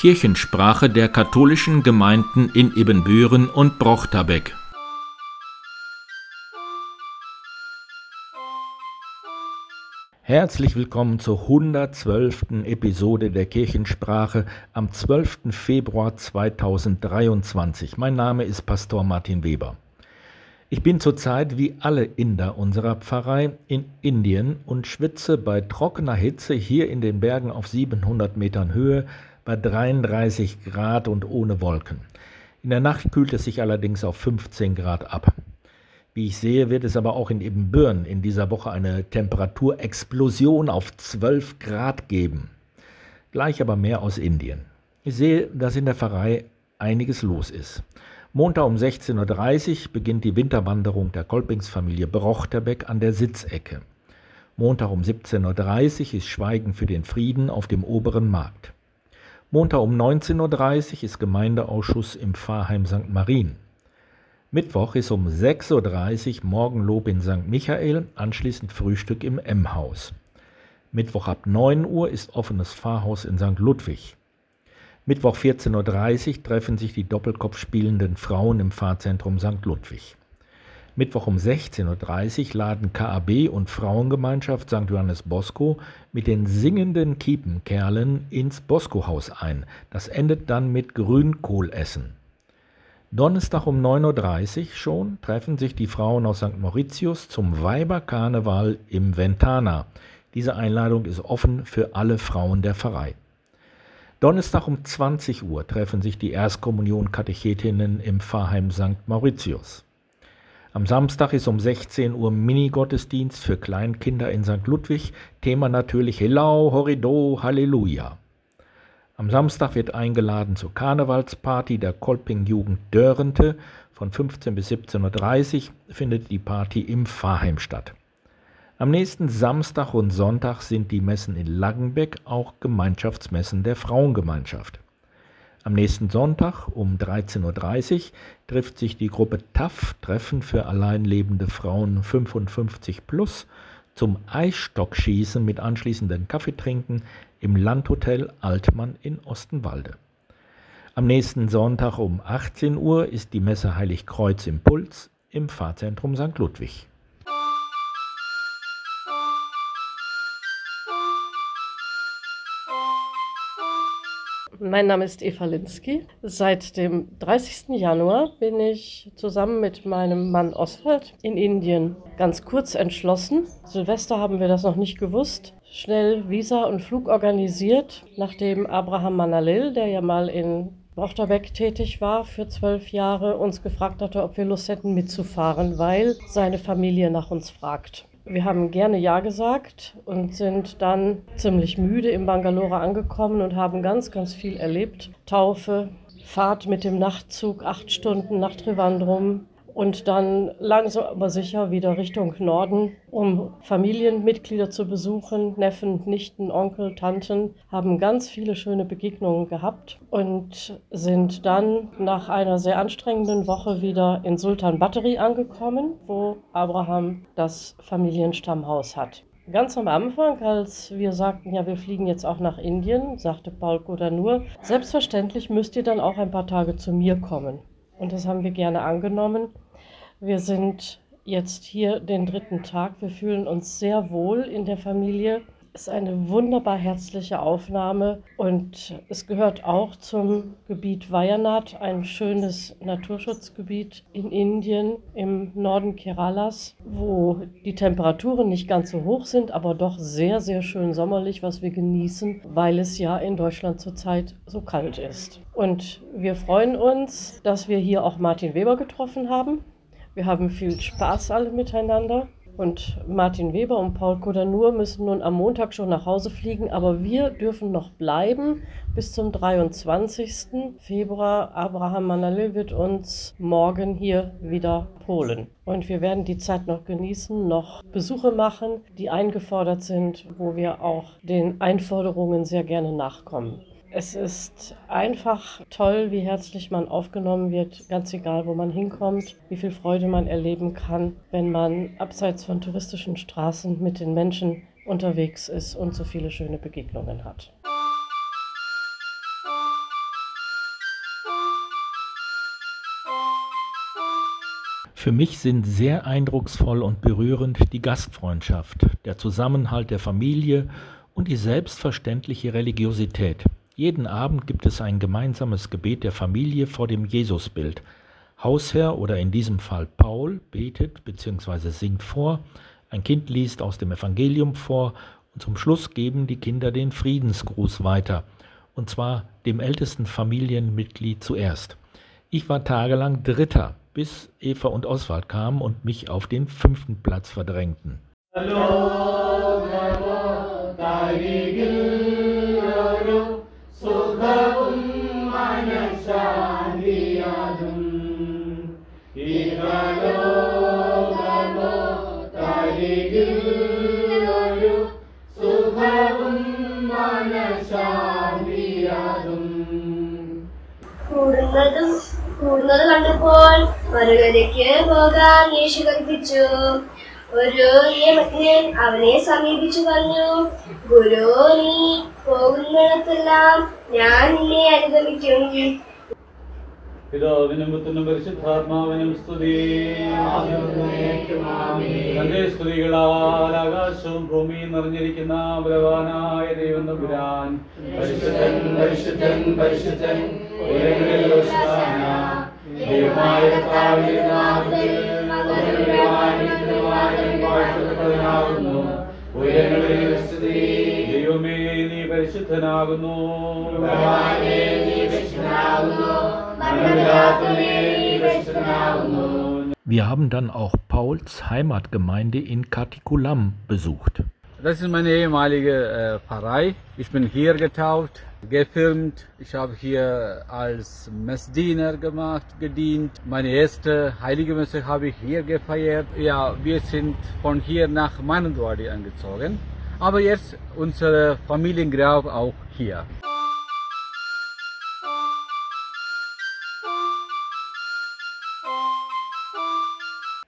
Kirchensprache der katholischen Gemeinden in Ibbenbüren und Brochterbeck. Herzlich willkommen zur 112. Episode der Kirchensprache am 12. Februar 2023. Mein Name ist Pastor Martin Weber. Ich bin zurzeit wie alle Inder unserer Pfarrei in Indien und schwitze bei trockener Hitze hier in den Bergen auf 700 Metern Höhe bei 33 Grad und ohne Wolken. In der Nacht kühlt es sich allerdings auf 15 Grad ab. Wie ich sehe, wird es aber auch in Ibbenbüren in dieser Woche eine Temperaturexplosion auf 12 Grad geben. Gleich aber mehr aus Indien. Ich sehe, dass in der Pfarrei einiges los ist. Montag um 16.30 Uhr beginnt die Winterwanderung der Kolpingsfamilie Brochterbeck an der Sitzecke. Montag um 17.30 Uhr ist Schweigen für den Frieden auf dem oberen Markt. Montag um 19.30 Uhr ist Gemeindeausschuss im Pfarrheim St. Marien. Mittwoch ist um 6.30 Uhr Morgenlob in St. Michael, anschließend Frühstück im M-Haus. Mittwoch ab 9 Uhr ist offenes Pfarrhaus in St. Ludwig. Mittwoch 14.30 Uhr treffen sich die Doppelkopf spielenden Frauen im Pfarrzentrum St. Ludwig. Mittwoch um 16.30 Uhr laden KAB und Frauengemeinschaft St. Johannes Bosco mit den singenden Kiepenkerlen ins Bosco-Haus ein. Das endet dann mit Grünkohlessen. Donnerstag um 9.30 Uhr schon treffen sich die Frauen aus St. Mauritius zum Weiberkarneval im Ventana. Diese Einladung ist offen für alle Frauen der Pfarrei. Donnerstag um 20 Uhr treffen sich die Erstkommunion-Katechetinnen im Pfarrheim St. Mauritius. Am Samstag ist um 16 Uhr Mini-Gottesdienst für Kleinkinder in St. Ludwig. Thema natürlich Hellau, Horrido, Halleluja. Am Samstag wird eingeladen zur Karnevalsparty der Kolping-Jugend Dörrente. Von 15 bis 17.30 Uhr findet die Party im Pfarrheim statt. Am nächsten Samstag und Sonntag sind die Messen in Langenbeck auch Gemeinschaftsmessen der Frauengemeinschaft. Am nächsten Sonntag um 13.30 Uhr trifft sich die Gruppe TAF, Treffen für alleinlebende Frauen 55 plus, zum Eisstockschießen mit anschließendem Kaffeetrinken im Landhotel Altmann in Ostenwalde. Am nächsten Sonntag um 18 Uhr ist die Messe Heiligkreuz Impuls im Pfarrzentrum St. Ludwig. Mein Name ist Eva Linsky. Seit dem 30. Januar bin ich zusammen mit meinem Mann Oswald in Indien. Ganz kurz entschlossen. Silvester haben wir das noch nicht gewusst. Schnell Visa und Flug organisiert, nachdem Abraham Manalil, der ja mal in Brochterbeck tätig war für zwölf Jahre, uns gefragt hatte, ob wir Lust hätten mitzufahren, weil seine Familie nach uns fragt. Wir haben gerne Ja gesagt und sind dann ziemlich müde im Bangalore angekommen und haben ganz, ganz viel erlebt. Taufe, Fahrt mit dem Nachtzug, acht Stunden nach Trivandrum, und dann langsam aber sicher wieder Richtung Norden, um Familienmitglieder zu besuchen. Neffen, Nichten, Onkel, Tanten haben ganz viele schöne Begegnungen gehabt und sind dann nach einer sehr anstrengenden Woche wieder in Sultan Battery angekommen, wo Abraham das Familienstammhaus hat. Ganz am Anfang, als wir sagten, ja, wir fliegen jetzt auch nach Indien, sagte Paul Kodanur, selbstverständlich müsst ihr dann auch ein paar Tage zu mir kommen. Und das haben wir gerne angenommen. Wir sind jetzt hier den dritten Tag. Wir fühlen uns sehr wohl in der Familie. Ist eine wunderbar herzliche Aufnahme und es gehört auch zum Gebiet Wayanad, ein schönes Naturschutzgebiet in Indien im Norden Keralas, wo die Temperaturen nicht ganz so hoch sind, aber doch sehr, sehr schön sommerlich, was wir genießen, weil es ja in Deutschland zurzeit so kalt ist. Und wir freuen uns, dass wir hier auch Martin Weber getroffen haben. Wir haben viel Spaß alle miteinander. Und Martin Weber und Paul Kodanur müssen nun am Montag schon nach Hause fliegen, aber wir dürfen noch bleiben bis zum 23. Februar. Abraham Manalil wird uns morgen hier wieder holen. Und wir werden die Zeit noch genießen, noch Besuche machen, die eingefordert sind, wo wir auch den Einforderungen sehr gerne nachkommen. Es ist einfach toll, wie herzlich man aufgenommen wird, ganz egal, wo man hinkommt, wie viel Freude man erleben kann, wenn man abseits von touristischen Straßen mit den Menschen unterwegs ist und so viele schöne Begegnungen hat. Für mich sind sehr eindrucksvoll und berührend die Gastfreundschaft, der Zusammenhalt der Familie und die selbstverständliche Religiosität. Jeden Abend gibt es ein gemeinsames Gebet der Familie vor dem Jesusbild. Hausherr oder in diesem Fall Paul betet bzw. singt vor, ein Kind liest aus dem Evangelium vor und zum Schluss geben die Kinder den Friedensgruß weiter, und zwar dem ältesten Familienmitglied zuerst. Ich war tagelang Dritter, bis Eva und Oswald kamen und mich auf den fünften Platz verdrängten. കൂടുന്നതും കൂടുന്നത് കണ്ടപ്പോൾ മറുകരയ്ക്ക് പോകാൻ യേശു കൽപ്പിച്ചു. ഒരു നിയമജ്ഞൻ അവനെ സമീപിച്ചു പറഞ്ഞു ഗുരു നീ പോകുന്നിടത്തെല്ലാം ഞാൻ നിന്നെ അനുഗമിക്കും. പിതാവിനും പുത്രനും പരിശുദ്ധാത്മാവിനും സ്തുതി. തന്റെ സ്തുതികളാൽ ആകാശവും ഭൂമിയും നിറഞ്ഞിരിക്കുന്ന ബലവാനായ ദൈവം പുരാൻ പരിശുദ്ധൻ പരിശുദ്ധൻ പരിശുദ്ധൻ. ഉയരങ്ങളിൽ ഹോശാന. ദൈവമായ കർത്താവിന്റെ നാമത്തിൽ വന്നവനായിരിക്കുന്നവൻ വാഴ്ത്തപ്പെട്ടവനാകുന്നു. ഉയരങ്ങളിൽ സ്തുതി ദൈവമേ നീ പരിശുദ്ധനാകുന്നു ഭഗവാനേ നീ പരിശുദ്ധനാകുന്നു മരണമില്ലാത്തവനേ നീ പരിശുദ്ധനാകുന്നു Wir haben dann auch Pauls Heimatgemeinde in Katikulam besucht. Das ist meine ehemalige äh, Pfarrei. Ich bin hier getauft, gefilmt. Ich habe hier als Messdiener gemacht, gedient. Meine erste heilige Messe habe ich hier gefeiert. Ja, wir sind von hier nach Manandwadi angezogen. Aber jetzt unser Familiengrab auch hier.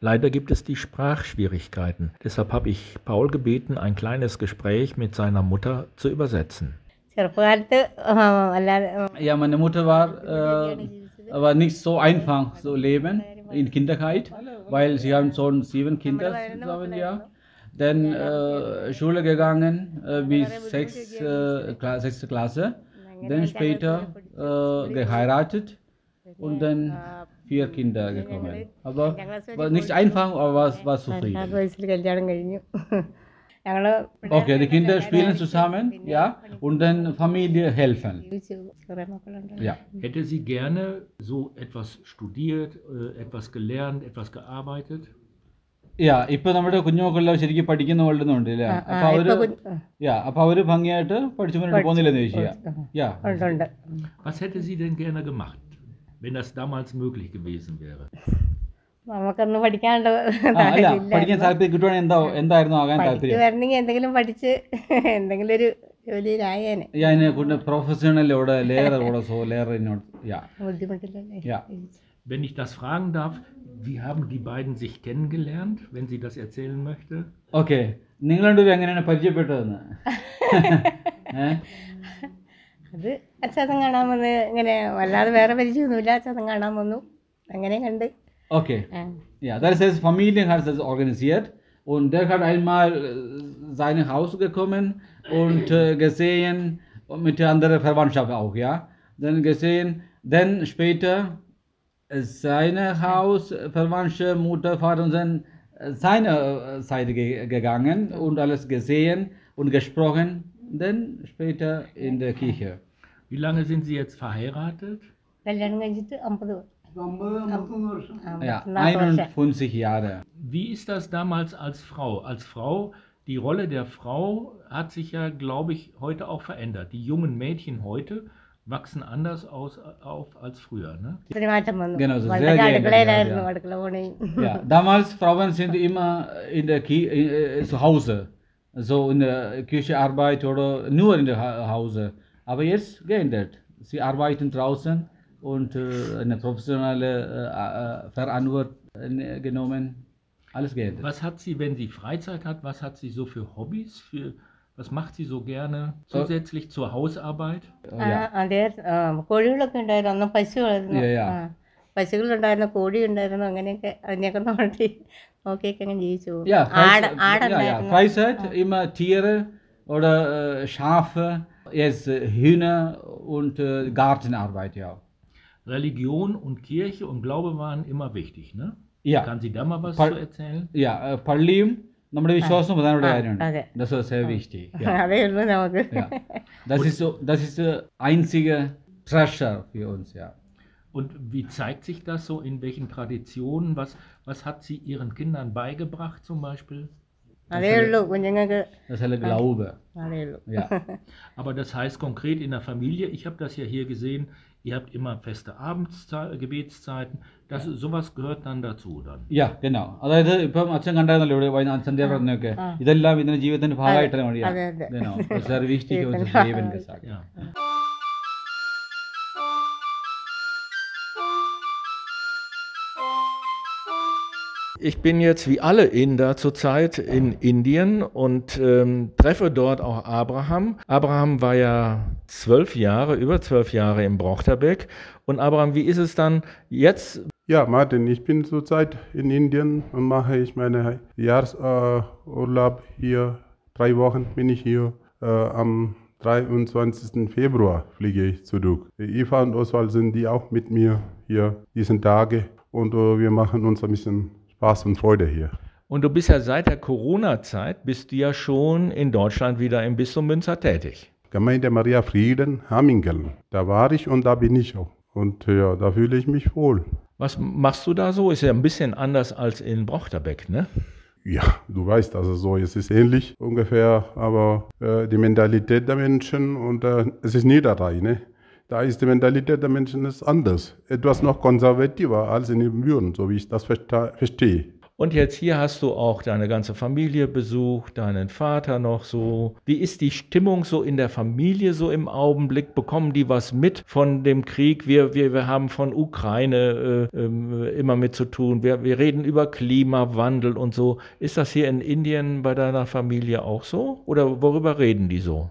Leider gibt es die Sprachschwierigkeiten. Deshalb habe ich Paul gebeten, ein kleines Gespräch mit seiner Mutter zu übersetzen. ചെറുപ്പകാലത്ത് ആ, അല്ലാതെ ആ, Ja, meine Mutter war, äh, war nicht so einfach so leben in Kinderheit, weil sie haben schon sieben Kinder zusammen, ja. Dann äh, Schule gegangen äh, bis sechs, äh, Kla sechste Klasse, dann später äh, geheiratet und dann vier Kinder gekommen. Aber war nicht einfach, aber war, war പതിനാറ് zufrieden. വയസ്സിൽ കല്യാണം കഴിഞ്ഞു ഞങ്ങള് Okay, die Kinder spielen zusammen, ja, und dann Familie helfen, ജീവിച്ചു കുറെ മക്കളുണ്ട് ja. Hätte sie gerne so etwas studiert, äh, etwas gelernt, etwas gearbeitet? യാ ഇപ്പൊ നമ്മുടെ കുഞ്ഞുമക്കളെല്ലാം ശരിക്കും പഠിക്കുന്ന കൊള്ളുന്നുണ്ട് അല്ലേ ആ, അപ്പൊ അവര് ഇപ്പൊ കുഞ്ഞ്- ആ, യാ അപ്പൊ അവര് ഭംഗിയായിട്ട് പഠിച്ചു മുന്നോട്ട് പോകുന്നില്ലെന്ന് ചോദിച്ചാ യാ ഉണ്ട് ഉണ്ട് Was hätte sie denn gerne gemacht, wenn das damals möglich gewesen wäre? നമുക്കൊന്നും പഠിക്കാണ്ട് അല്ല പഠിക്കാൻ താല്പര്യം കിട്ടുവാണെങ്കിൽ എന്താ എന്തായിരുന്നു ആകാൻ താല്പര്യം? വരണമെങ്കിൽ എന്തെങ്കിലും പഠിച്ച് എന്തെങ്കിലും ഒരു ജോലിയിലായേനെ പ്രൊഫഷണൽ സോ ഇന്നോട്ട് യാ. ബുദ്ധിമുട്ടില്ലല്ലേ? യാ. Wenn ich das fragen darf, wie haben die beiden sich kennengelernt, wenn sie das erzählen möchte? Okay, നിങ്ങൾ രണ്ടുപേരും എങ്ങനെയാണ് പരിചയപ്പെട്ടതെന്ന്? അത് അച്ഛൻ കാണാൻ വന്ന് ഇങ്ങനെ വല്ലാതെ വേറെ പരിചയമൊന്നുമില്ല. അച്ഛൻ കാണാൻ വന്നു. അങ്ങനെ കണ്ട്. Okay. Ja, das heißt, Familien hat das organisiert und der hat einmal äh, sein Haus gekommen und äh, gesehen und mit der anderen Verwandtschaft auch, ja. Dann gesehen, dann später äh, seine Haus, äh, Verwandtschaft, Mutter, Vater und dann seine Seite ge gegangen und alles gesehen und gesprochen. Dann später in der Kirche. Wie lange sind sie jetzt verheiratet? Ja, 51 Jahre. Wie ist das damals als Frau? Als Frau, die Rolle der Frau hat sich ja, glaube ich, heute auch verändert. Die jungen Mädchen heute wachsen anders aus, auf als früher. Ne? Genau, so sehr geändert, ja. ja. Damals Frauen sind immer in der Ki äh, äh, zu Hause, so in der Küche Arbeit oder nur in der ha Hause. Aber jetzt geändert. Sie arbeiten draußen und äh, eine professionelle äh, äh, Verantwortung äh, genommen. Alles geändert. Was hat sie, wenn sie Freizeit hat, was hat sie so für Hobbys? Für, was macht sie so gerne zusätzlich zur Hausarbeit? Oh, ആ, ja. അതെ ആ, കോഴികളൊക്കെ ഉണ്ടായിരുന്നു അന്ന് പശു വളർന്നു Ja, ja. ആ. പശുക്കളുണ്ടായിരുന്നു കോഴി ഉണ്ടായിരുന്നു അങ്ങനെയൊക്കെ അതിനെയൊക്കെ നോക്കി നോക്കിയൊക്കെ അങ്ങനെ ജീവിച്ചു പോകും Ja, ആട് Freizeit, ja, ja. ആടുണ്ടായിരുന്നു Freizeit immer Tiere oder äh, Schafe, jetzt äh, Hühner und äh, Gartenarbeit, ja. Religion und Kirche und Glaube waren immer wichtig, ne? Ja, Kann sie da mal was Pal- zu erzählen? ja äh, പള്ളിയും നമ്മുടെ വിശ്വാസവും പ്രധാനപ്പെട്ട ആ, കാര്യമാണ് അതെ. Das ist sehr wichtig. Ja. അതേ ഉള്ളൂ നമുക്ക് Ja. Das ist so, das ist der einzige Treasure für uns, ja. Und wie zeigt sich das so? In welchen Traditionen? Was, was hat sie ihren Kindern beigebracht zum Beispiel? അതേ ഉള്ളൂ കുഞ്ഞുങ്ങൾക്ക് Das ist der Glaube. അതേ ഉള്ളൂ Ja. Aber das heißt konkret in der Familie, ich habe das ja hier gesehen, ihr habt immer feste Abendszei- Gebetszeiten. Das, sowas gehört dann dazu dann. യാ genau അതായത് ഇപ്പം അച്ഛൻ കണ്ടായിരുന്നല്ലോ ഇവിടെ വൈകുന്നേരം സന്ധ്യാപ്രാർത്ഥനയൊക്കെ ഇതെല്ലാം ഇതിന്റെ ജീവിതത്തിന്റെ ഭാഗമായിട്ടാണ് അതെ, വഴിയാണ് അതെ. genau das ist sehr wichtig für unser ജീവിതത്തിന്റെ Leben ഭാഗമായി. gesagt Ja. Ich bin jetzt wie alle Inder zurzeit in Indien und ähm, treffe dort auch Abraham. Abraham war ja zwölf Jahre, über zwölf Jahre im Brochterbeck. Und Abraham, wie ist es dann jetzt? Ja, Martin, ich bin zurzeit in Indien und mache ich meine Jahresurlaub äh, hier. Drei Wochen bin ich hier. Äh, am 23. Februar fliege ich zurück. Eva und Oswald sind die auch mit mir hier diesen Tage und äh, wir machen uns ein bisschen Spaß und Freude hier. Und du bist ja seit der Corona-Zeit, bist du ja schon in Deutschland wieder im Bistum Münster tätig. Gemeinde Maria Frieden, Hammingen. Da war ich und da bin ich auch. Und ja, da fühle ich mich wohl. Was machst du da so? Ist ja ein bisschen anders als in Brochterbeck, ne? Ja, du weißt, also so, es ist ähnlich ungefähr, aber äh, die Mentalität der Menschen und äh, es ist Niederrhein, ne? Da ist die Mentalität der Menschen ist anders, etwas noch konservativer als in den Büren, so wie ich das verstehe. Und jetzt hier hast du auch deine ganze Familie besucht, deinen Vater noch so. Wie ist die Stimmung so in der Familie so im Augenblick? Bekommen die was mit von dem Krieg? Wir, wir, wir haben von Ukraine äh, ähm, immer mit zu tun. Wir, wir reden über Klimawandel und so. Ist das hier in Indien bei deiner Familie auch so? Oder worüber reden die so?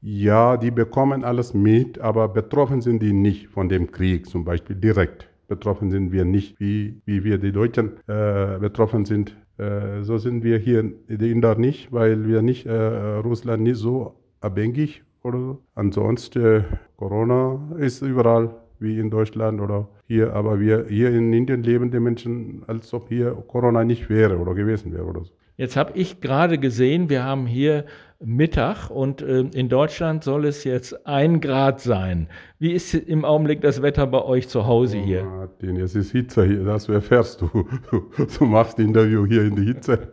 Ja, die bekommen alles mit, aber betroffen sind die nicht von dem Krieg, zum Beispiel direkt. Betroffen sind wir nicht, wie, wie wir die Deutschen äh, betroffen sind. Äh, so sind wir hier, die Inder nicht, weil wir nicht, äh, Russland nicht so abhängig oder so. Ansonsten, äh, Corona ist überall, wie in Deutschland oder hier, aber wir hier in Indien leben die Menschen, als ob hier Corona nicht wäre oder gewesen wäre oder so. Jetzt habe ich gerade gesehen, wir haben hier Mittag und äh, in Deutschland soll es jetzt ein Grad sein. Wie ist im Augenblick das Wetter bei euch zu Hause hier? Martin, es ist Hitze hier, das erfährst du. Du machst Interview hier in der Hitze.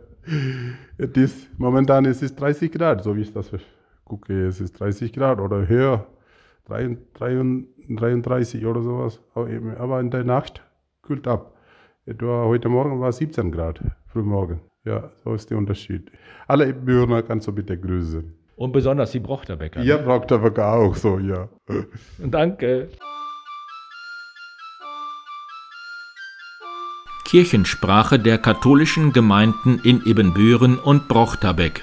Es ist, momentan es ist 30 Grad, so wie ich das gucke. Es ist 30 Grad oder höher, 33 oder sowas. Aber in der Nacht kühlt ab. Etwa heute Morgen war es 17 Grad, frühmorgen. Ja, so ist der Unterschied. Alle Bürger kannst du bitte grüßen. Und besonders die Brochterbecker. Ihr ne? braucht aber auch so, ja. Danke. Kirchensprache der katholischen Gemeinden in Ibbenbüren und Brochterbeck.